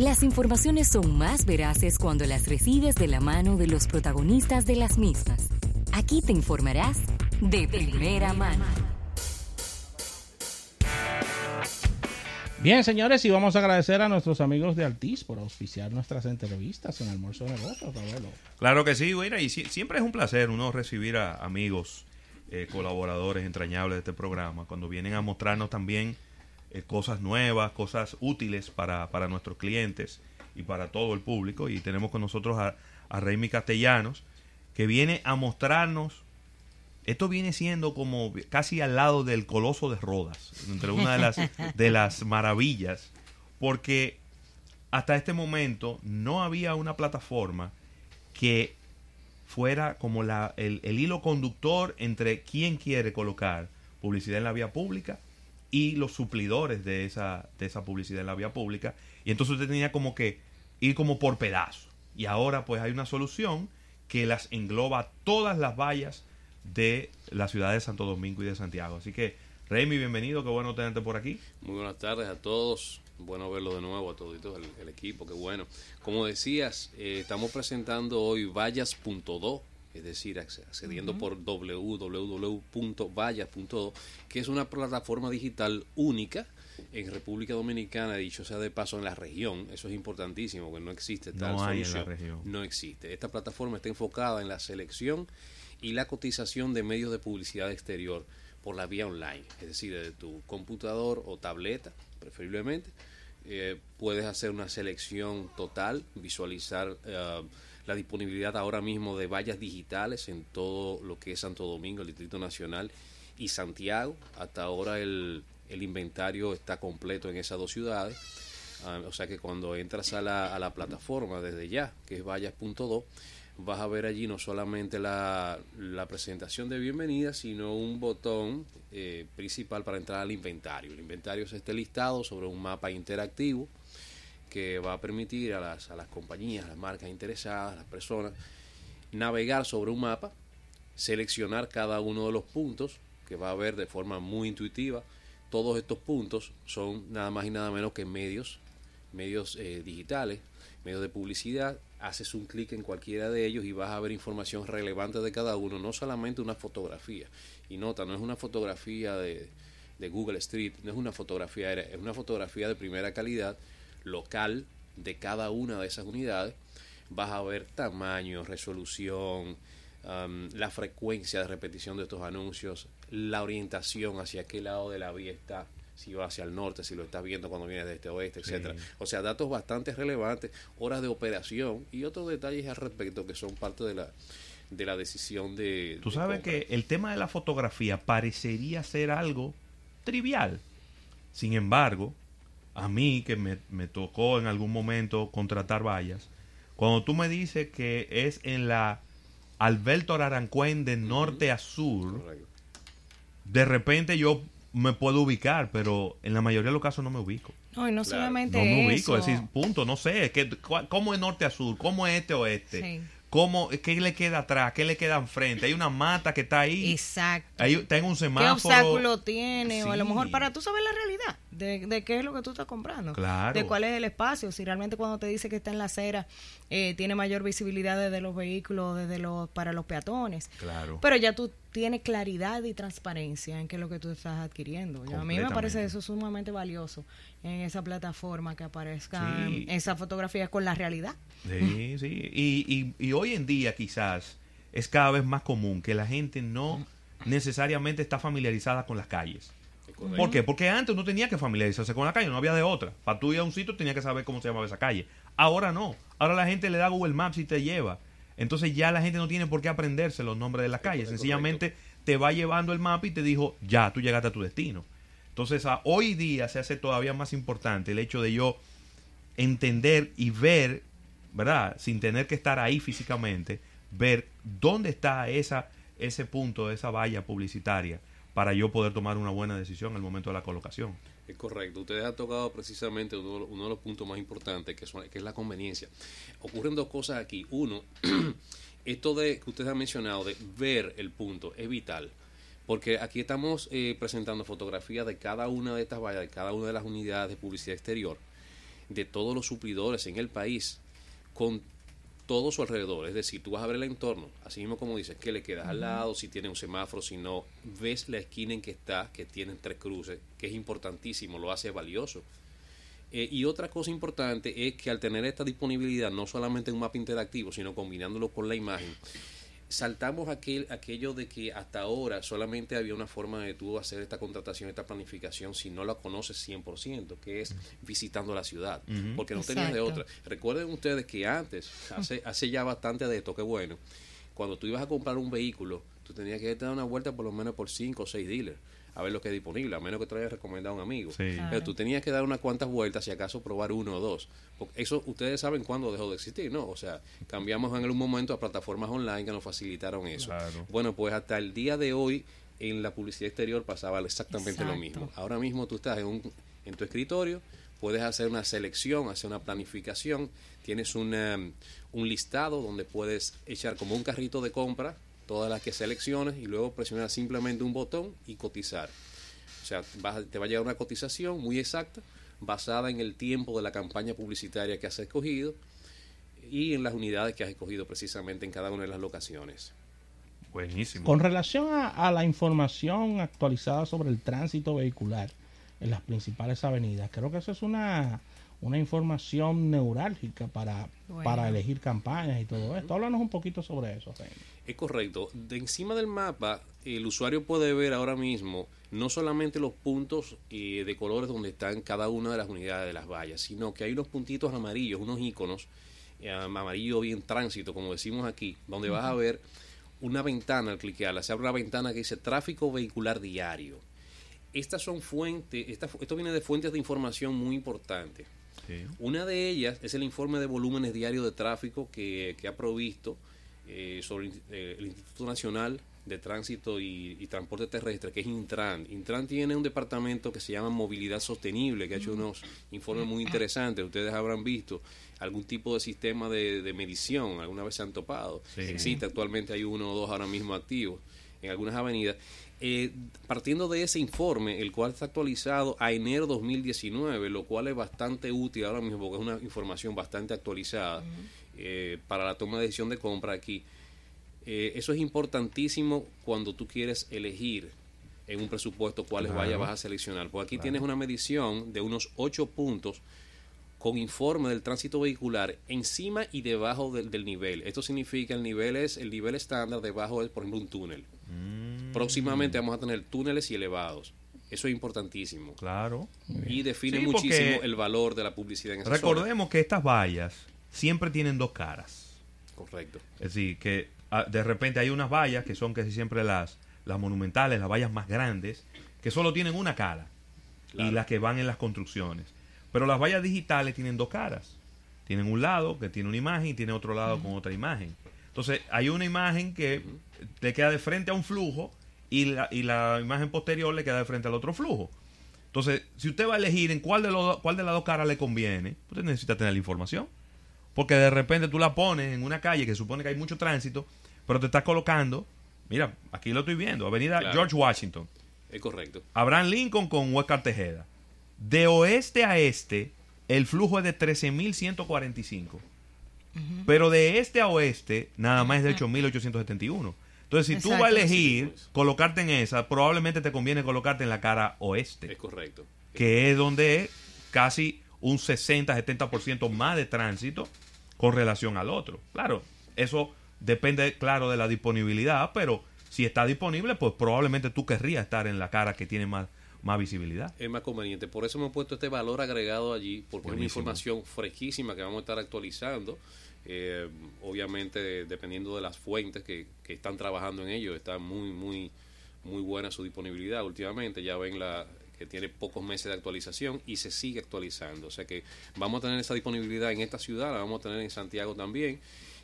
Las informaciones son más veraces cuando las recibes de la mano de los protagonistas de las mismas. Aquí te informarás de primera mano. Bien, señores, y vamos a agradecer a nuestros amigos de Altiz por auspiciar nuestras entrevistas en Almuerzo de Negocios, abuelo. Claro que sí, güey, y siempre es un placer uno recibir a amigos, eh, colaboradores entrañables de este programa, cuando vienen a mostrarnos también eh, cosas nuevas, cosas útiles para, para, nuestros clientes y para todo el público. Y tenemos con nosotros a, a Raimi Castellanos, que viene a mostrarnos esto viene siendo como casi al lado del Coloso de Rodas, entre una de las, de las maravillas, porque hasta este momento no había una plataforma que fuera como la, el, hilo conductor entre quien quiere colocar publicidad en la vía pública y los suplidores de esa, de esa publicidad en la vía pública. Y entonces usted tenía como que ir como por pedazos. Y ahora pues hay una solución que las engloba todas las vallas de la ciudad de Santo Domingo y de Santiago. Así que, Remy, bienvenido, qué bueno tenerte por aquí. Muy buenas tardes a todos, bueno verlo de nuevo a todos el, equipo, qué bueno. Como decías, eh, estamos presentando hoy Vallas.do, es decir, accediendo por www.vallas.do, que es una plataforma digital única en República Dominicana, dicho sea de paso, en la región, eso es importantísimo, que no existe tal no hay en la región. No existe. Esta plataforma está enfocada en la selección y la cotización de medios de publicidad exterior por la vía online, es decir, desde tu computador o tableta, preferiblemente, eh, puedes hacer una selección total, visualizar eh, la disponibilidad ahora mismo de vallas digitales en todo lo que es Santo Domingo, el Distrito Nacional y Santiago. Hasta ahora el, el inventario está completo en esas dos ciudades. Ah, o sea que cuando entras a la, a la plataforma desde ya, que es vallas.do, vas a ver allí no solamente la, presentación de bienvenida, sino un botón eh, principal para entrar al inventario. El inventario se esté listado sobre un mapa interactivo que va a permitir a las, a las compañías, a las marcas interesadas, a las personas, navegar sobre un mapa, seleccionar cada uno de los puntos que va a ver de forma muy intuitiva. Todos estos puntos son nada más y nada menos que medios, medios eh, digitales, medios de publicidad haces un clic en cualquiera de ellos y vas a ver información relevante de cada uno, no solamente una fotografía. Y nota, no es una fotografía de, Google Street, no es una fotografía, es una fotografía de primera calidad, local, de cada una de esas unidades. Vas a ver tamaño, resolución, um, la frecuencia de repetición de estos anuncios, la orientación hacia qué lado de la vía está si va hacia el norte, si lo estás viendo cuando vienes de este oeste, etcétera. O sea, datos bastante relevantes, horas de operación y otros detalles al respecto que son parte de la de la decisión de Tú sabes que el tema de la fotografía parecería ser algo trivial. Sin embargo, a mí que me, tocó en algún momento contratar vallas, cuando tú me dices que es en la Alberto Ararancuén de norte a sur, de repente yo me puedo ubicar, pero en la mayoría de los casos no me ubico. No, y no solamente No me ubico, es decir, punto, no sé, que, ¿cómo es norte a sur? ¿Cómo es este oeste? Sí. ¿Cómo, ¿Qué le queda atrás? ¿Qué le queda enfrente? Hay una mata que está ahí. Exacto. Ahí tengo un semáforo. ¿Qué obstáculo tiene? O a lo mejor para tú saber la realidad de, de, qué es lo que tú estás comprando. Claro. De cuál es el espacio. Si realmente cuando te dice que está en la acera eh, tiene mayor visibilidad desde los vehículos, desde los para los peatones. Claro. Pero ya tú tienes claridad y transparencia en qué es lo que tú estás adquiriendo. a mí me parece eso sumamente valioso en esa plataforma que aparezcan esas fotografías con la realidad. Sí, sí. Y, y, hoy en día quizás es cada vez más común que la gente no necesariamente está familiarizada con las calles. ¿Por qué? Porque antes no tenía que familiarizarse con la calle, no había de otra. Para tú ir a un sitio tenía que saber cómo se llamaba esa calle. Ahora no. Ahora la gente le da Google Maps y te lleva. Entonces ya la gente no tiene por qué aprenderse los nombres de las calles. Sencillamente te va llevando el mapa y te dijo, ya, tú llegaste a tu destino. Entonces, hoy día se hace todavía más importante el hecho de yo entender y ver, ¿verdad? Sin tener que estar ahí físicamente, ver dónde está esa, ese punto, esa valla publicitaria para yo poder tomar una buena decisión al momento de la colocación. Es correcto. Ustedes han tocado precisamente uno, de los puntos más importantes, que, que es la conveniencia. Ocurren dos cosas aquí. Uno, esto de que ustedes han mencionado, de ver el punto, es vital. Porque aquí estamos eh, presentando fotografías de cada una de estas vallas, de cada una de las unidades de publicidad exterior, de todos los suplidores en el país con todo su alrededor. Es decir, tú vas a ver el entorno, así mismo como dices, que le quedas al lado, si tiene un semáforo, si no, ves la esquina en que está, que tienen tres cruces, que es importantísimo, lo hace valioso. Eh, y otra cosa importante es que al tener esta disponibilidad, no solamente en un mapa interactivo, sino combinándolo con la imagen, saltamos aquel, aquello de que hasta ahora solamente había una forma de tú hacer esta contratación, esta planificación, si no la conoces 100%, que es visitando la ciudad, porque no tenías de otra. Recuerden ustedes que antes, hace, hace ya bastante de esto, qué bueno, cuando tú ibas a comprar un vehículo, tú tenías que dar una vuelta por lo menos por 5 o 6 dealers a ver lo que es disponible, a menos que te lo haya recomendado un amigo. Pero tú tenías que dar unas cuantas vueltas, si acaso probar uno o dos. Porque eso ustedes saben cuándo dejó de existir, ¿no? O sea, cambiamos en algún momento a plataformas online que nos facilitaron eso. Bueno, pues hasta el día de hoy en la publicidad exterior pasaba exactamente lo mismo. Ahora mismo tú estás en, un, en tu escritorio, puedes hacer una selección, hacer una planificación, tienes una, un listado donde puedes echar como un carrito de compra todas las que selecciones y luego presionar simplemente un botón y cotizar. O sea, te va a llegar una cotización muy exacta basada en el tiempo de la campaña publicitaria que has escogido y en las unidades que has escogido precisamente en cada una de las locaciones. Buenísimo. Con relación a, la información actualizada sobre el tránsito vehicular en las principales avenidas, creo que eso es una, una información neurálgica para, para elegir campañas y todo esto. Háblanos un poquito sobre eso. Es correcto. De encima del mapa, el usuario puede ver ahora mismo no solamente los puntos eh, de colores donde están cada una de las unidades de las vallas, sino que hay unos puntitos amarillos, unos iconos, eh, amarillo bien tránsito, como decimos aquí, donde vas a ver una ventana al cliquearla. Se abre una ventana que dice tráfico vehicular diario. Estas son fuentes, esto viene de fuentes de información muy importantes. Una de ellas es el informe de volúmenes diarios de tráfico que, que ha provisto eh, sobre eh, el Instituto Nacional de Tránsito y, Transporte Terrestre, que es Intran. Intran tiene un departamento que se llama Movilidad Sostenible, que ha hecho unos informes muy interesantes. Ustedes habrán visto algún tipo de sistema de, medición, alguna vez se han topado. Existe, actualmente hay uno o dos ahora mismo activos en algunas avenidas. Eh, partiendo de ese informe, el cual está actualizado a enero 2019, lo cual es bastante útil ahora mismo porque es una información bastante actualizada. Eh, para la toma de decisión de compra aquí. Eh, eso es importantísimo cuando tú quieres elegir en un presupuesto cuáles vaya vas a seleccionar. Porque aquí tienes una medición de unos ocho puntos con informe del tránsito vehicular encima y debajo del, nivel. Esto significa el nivel es el nivel estándar, debajo es por ejemplo un túnel. Mm. Próximamente vamos a tener túneles y elevados. Eso es importantísimo. Claro. Y define muchísimo el valor de la publicidad en esa Recordemos que estas vallas siempre tienen dos caras. Correcto. Es decir, que ah, de repente hay unas vallas que son casi siempre las, las monumentales, las vallas más grandes, que solo tienen una cara. Y las que van en las construcciones. Pero las vallas digitales tienen dos caras. Tienen un lado que tiene una imagen y tiene otro lado con otra imagen. Entonces, hay una imagen que le queda de frente a un flujo y la, y la imagen posterior le queda de frente al otro flujo. Entonces, si usted va a elegir en cuál de, los, cuál de las dos caras le conviene, usted necesita tener la información. Porque de repente tú la pones en una calle que supone que hay mucho tránsito, pero te estás colocando, mira, aquí lo estoy viendo, Avenida George Washington. Es correcto. Abraham Lincoln con Huescar Tejeda. De oeste a este, el flujo es de 13.145. Pero de este a oeste, nada más es de 8.871. Entonces, si tú vas a elegir colocarte en esa, probablemente te conviene colocarte en la cara oeste. Es correcto. Que es donde es casi un 60-70% más de tránsito con relación al otro. Claro, eso depende, claro, de la disponibilidad, pero si está disponible, pues probablemente tú querrías estar en la cara que tiene más, más visibilidad. Es más conveniente. Por eso hemos puesto este valor agregado allí, porque es una información fresquísima que vamos a estar actualizando. Eh, obviamente, dependiendo de las fuentes que, que están trabajando en ello, está muy, muy, muy buena su disponibilidad últimamente. Ya ven la, que tiene pocos meses de actualización y se sigue actualizando. O sea que vamos a tener esa disponibilidad en esta ciudad, la vamos a tener en Santiago también.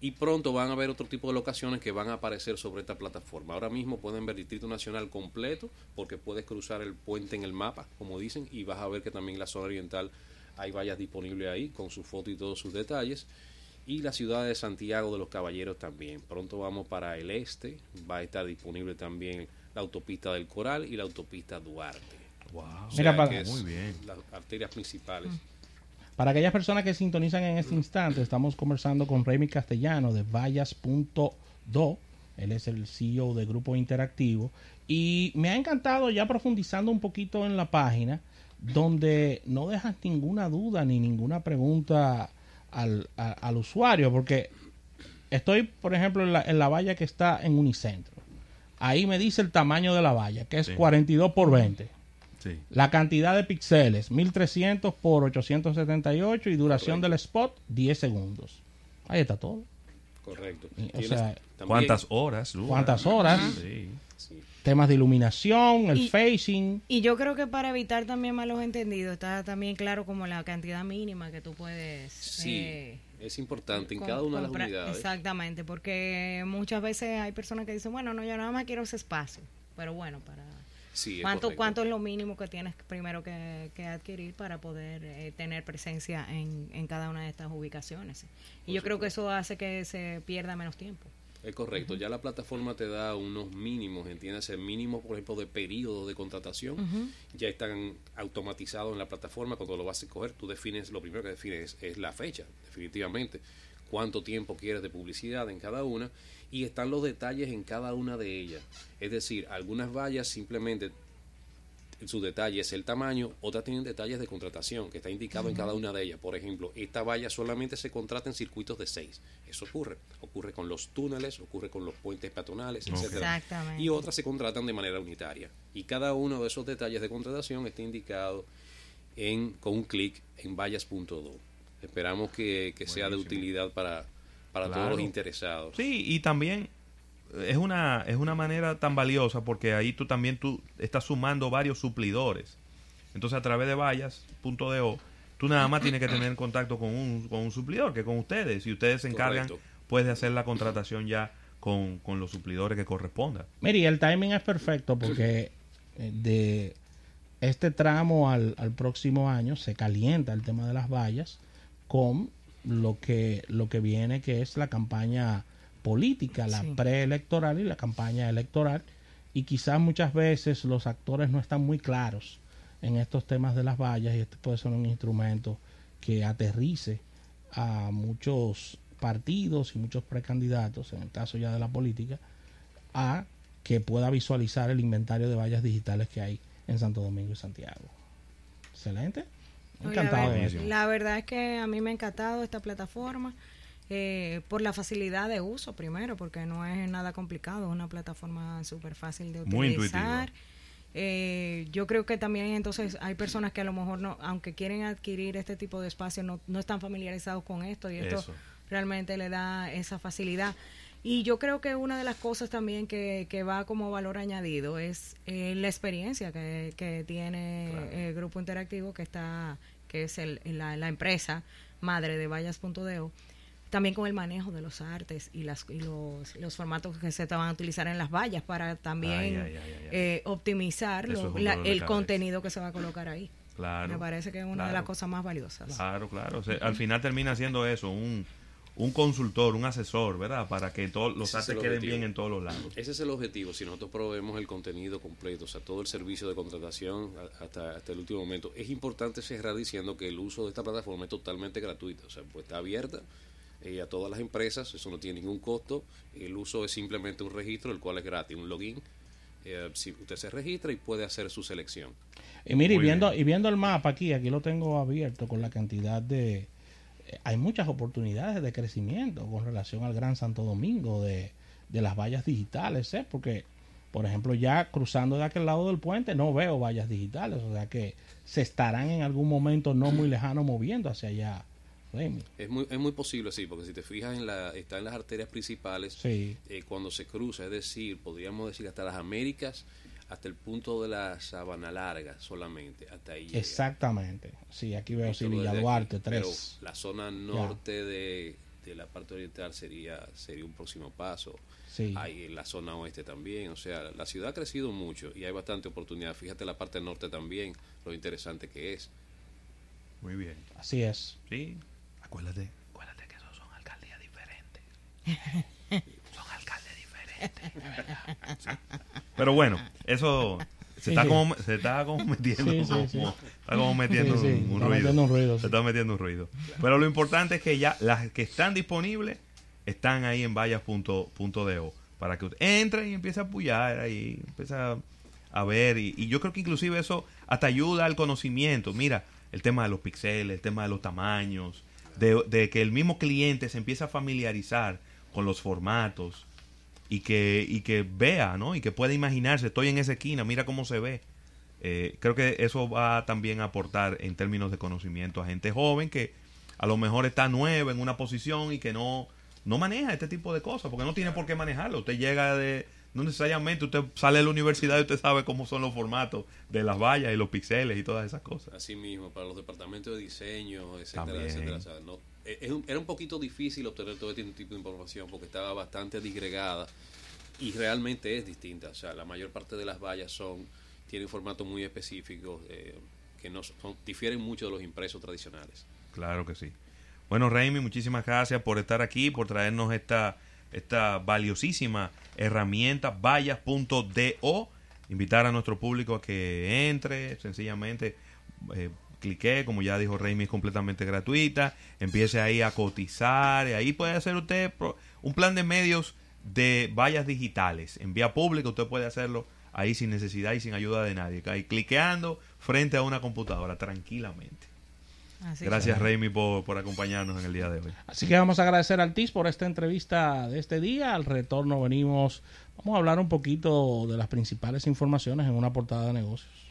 Y pronto van a haber otro tipo de locaciones que van a aparecer sobre esta plataforma. Ahora mismo pueden ver Distrito Nacional completo, porque puedes cruzar el puente en el mapa, como dicen, y vas a ver que también la zona oriental hay vallas disponibles ahí, con su foto y todos sus detalles. Y la ciudad de Santiago de los Caballeros también. Pronto vamos para el este, va a estar disponible también la autopista del Coral y la autopista Duarte. Wow. Mira, para, muy bien. Las arterias principales. Para aquellas personas que sintonizan en este instante, estamos conversando con Remy Castellano de Vallas.do. Él es el CEO de Grupo Interactivo. Y me ha encantado ya profundizando un poquito en la página, donde no dejas ninguna duda ni ninguna pregunta al, al usuario, porque estoy, por ejemplo, en la, en la, valla que está en Unicentro. Ahí me dice el tamaño de la valla, que es 42 por 20. La cantidad de píxeles, 1300 por 878 y duración del spot, 10 segundos. Ahí está todo. Correcto. ¿Cuántas horas? ¿Cuántas horas? Temas de iluminación, el facing. Y yo creo que para evitar también malos entendidos, está también claro como la cantidad mínima que tú puedes... Sí. Eh, es importante en cada una de las unidades. Exactamente, porque muchas veces hay personas que dicen, bueno, no, yo nada más quiero ese espacio. Pero bueno, para ¿Cuánto, ¿Cuánto es lo mínimo que tienes primero que, adquirir para poder eh, tener presencia en, en, cada una de estas ubicaciones? Y yo creo que eso hace que se pierda menos tiempo. Es correcto, ya la plataforma te da unos mínimos, entiendes, el mínimo, por ejemplo, de periodo de contratación, ya están automatizados en la plataforma, cuando lo vas a escoger, tú defines, lo primero que defines es la fecha, definitivamente, cuánto tiempo quieres de publicidad en cada una, y están los detalles en cada una de ellas. Es decir, algunas vallas simplemente su detalle es el tamaño, otras tienen detalles de contratación que está indicado en cada una de ellas. Por ejemplo, esta valla solamente se contrata en circuitos de 6. Eso ocurre. Ocurre con los túneles, ocurre con los puentes peatonales, etc. Y otras se contratan de manera unitaria. Y cada uno de esos detalles de contratación está indicado en, con un clic en vallas.do. Esperamos que, sea de utilidad para, para todos los interesados. Sí, y también es una, es una manera tan valiosa porque ahí tú también tú estás sumando varios suplidores. Entonces a través de vallas.do tú nada más tienes que tener contacto con un, con un suplidor que con ustedes y ustedes se encargan pues de hacer la contratación ya con, con los suplidores que correspondan. Mire, el timing es perfecto porque eh, de este tramo al, al próximo año se calienta el tema de las vallas con lo que, lo que viene que es la campaña política, la preelectoral y la campaña electoral. Y quizás muchas veces los actores no están muy claros en estos temas de las vallas y este puede ser un instrumento que aterrice a muchos partidos y muchos precandidatos, en el caso ya de la política, a que pueda visualizar el inventario de vallas digitales que hay en Santo Domingo y Santiago. Excelente. Encantado la, la verdad es que a mí me ha encantado esta plataforma. Eh, por la facilidad de uso primero, porque no es nada complicado, es una plataforma súper fácil de utilizar. Eh, yo creo que también entonces hay personas que a lo mejor no, aunque quieren adquirir este tipo de espacio, no, no están familiarizados con esto y esto realmente le da esa facilidad. Y yo creo que una de las cosas también que, que va como valor añadido es eh, la experiencia que, que tiene el grupo interactivo que está que es el, la, la empresa madre de vallas.deo también con el manejo de los artes y, las, y los, los, formatos que se van a utilizar en las vallas para también eh, optimizar el contenido que se va a colocar ahí. Claro, Me parece que es una de las cosas más valiosas. Claro, claro. al final termina siendo eso, un, un consultor, un asesor, ¿verdad? Para que todos los artes queden bien en todos los lados. Ese es el objetivo. Si nosotros proveemos el contenido completo, o sea, todo el servicio de contratación hasta, hasta el último momento, es importante cerrar diciendo que el uso de esta plataforma es totalmente gratuito. O sea, pues está abierta eh, a todas las empresas, eso no tiene ningún costo, el uso es simplemente un registro, el cual es gratis, un login. Eh, si usted se registra y puede hacer su selección. Y mire, y viendo, y viendo el mapa aquí, aquí lo tengo abierto con la cantidad de... Hay muchas oportunidades de crecimiento con relación al Gran Santo Domingo de, de las vallas digitales, ¿eh? porque, por ejemplo, ya cruzando de aquel lado del puente no veo vallas digitales, o sea que se estarán en algún momento no muy lejano moviendo hacia allá es muy, es muy posible, sí, porque si te fijas, en la, está en las arterias principales eh, cuando se cruza, es decir, podríamos decir hasta las Américas, hasta el punto de la Sabana Larga solamente, hasta ahí. Exactamente, sí, aquí veo sí, Villa Duarte, tres. la zona norte de, la parte oriental sería, sería un próximo paso. Hay en la zona oeste también, o sea, la ciudad ha crecido mucho y hay bastante oportunidad. Fíjate la parte norte también, lo interesante que es. Muy bien. Así es. Sí, Acuérdate, acuérdate que esos son alcaldías diferentes. son alcaldes diferentes. Pero bueno, eso se, está Como, se está como metiendo, está como metiendo un, ruido. Se está metiendo un ruido. Pero lo importante es que ya las que están disponibles están ahí en vallas.do para que usted entre y empiece a apoyar ahí, empiece a, ver. Y, yo creo que inclusive eso hasta ayuda al conocimiento. Mira, el tema de los pixeles, el tema de los tamaños, de, de que el mismo cliente se empiece a familiarizar con los formatos y que, y que vea, ¿no? Y que pueda imaginarse, estoy en esa esquina, mira cómo se ve. Eh, creo que eso va también a aportar en términos de conocimiento a gente joven que a lo mejor está nueva en una posición y que no, no maneja este tipo de cosas, porque no tiene por qué manejarlo. Usted llega de, no necesariamente usted sale de la universidad y usted sabe cómo son los formatos de las vallas y los píxeles y todas esas cosas. Así mismo, para los departamentos de diseño, etcétera, etcétera. Eh, era un poquito difícil obtener todo este tipo de información porque estaba bastante disgregada y realmente es distinta. O sea, la mayor parte de las vallas son tienen formatos muy específicos eh, que no difieren mucho de los impresos tradicionales. Claro que sí. Bueno, Raimi, muchísimas gracias por estar aquí, por traernos esta, esta valiosísima herramienta, vallas.do. Invitar a nuestro público a que entre, sencillamente. Eh, clique, como ya dijo Raimi, es completamente gratuita. Empiece ahí a cotizar. Y ahí puede hacer usted un plan de medios de vallas digitales. En vía pública usted puede hacerlo ahí sin necesidad y sin ayuda de nadie. Ahí cliqueando frente a una computadora tranquilamente. Gracias, Raimi, por, por, acompañarnos en el día de hoy. Así que vamos a agradecer al TIS por esta entrevista de este día. Al retorno venimos, vamos a hablar un poquito de las principales informaciones en una portada de negocios.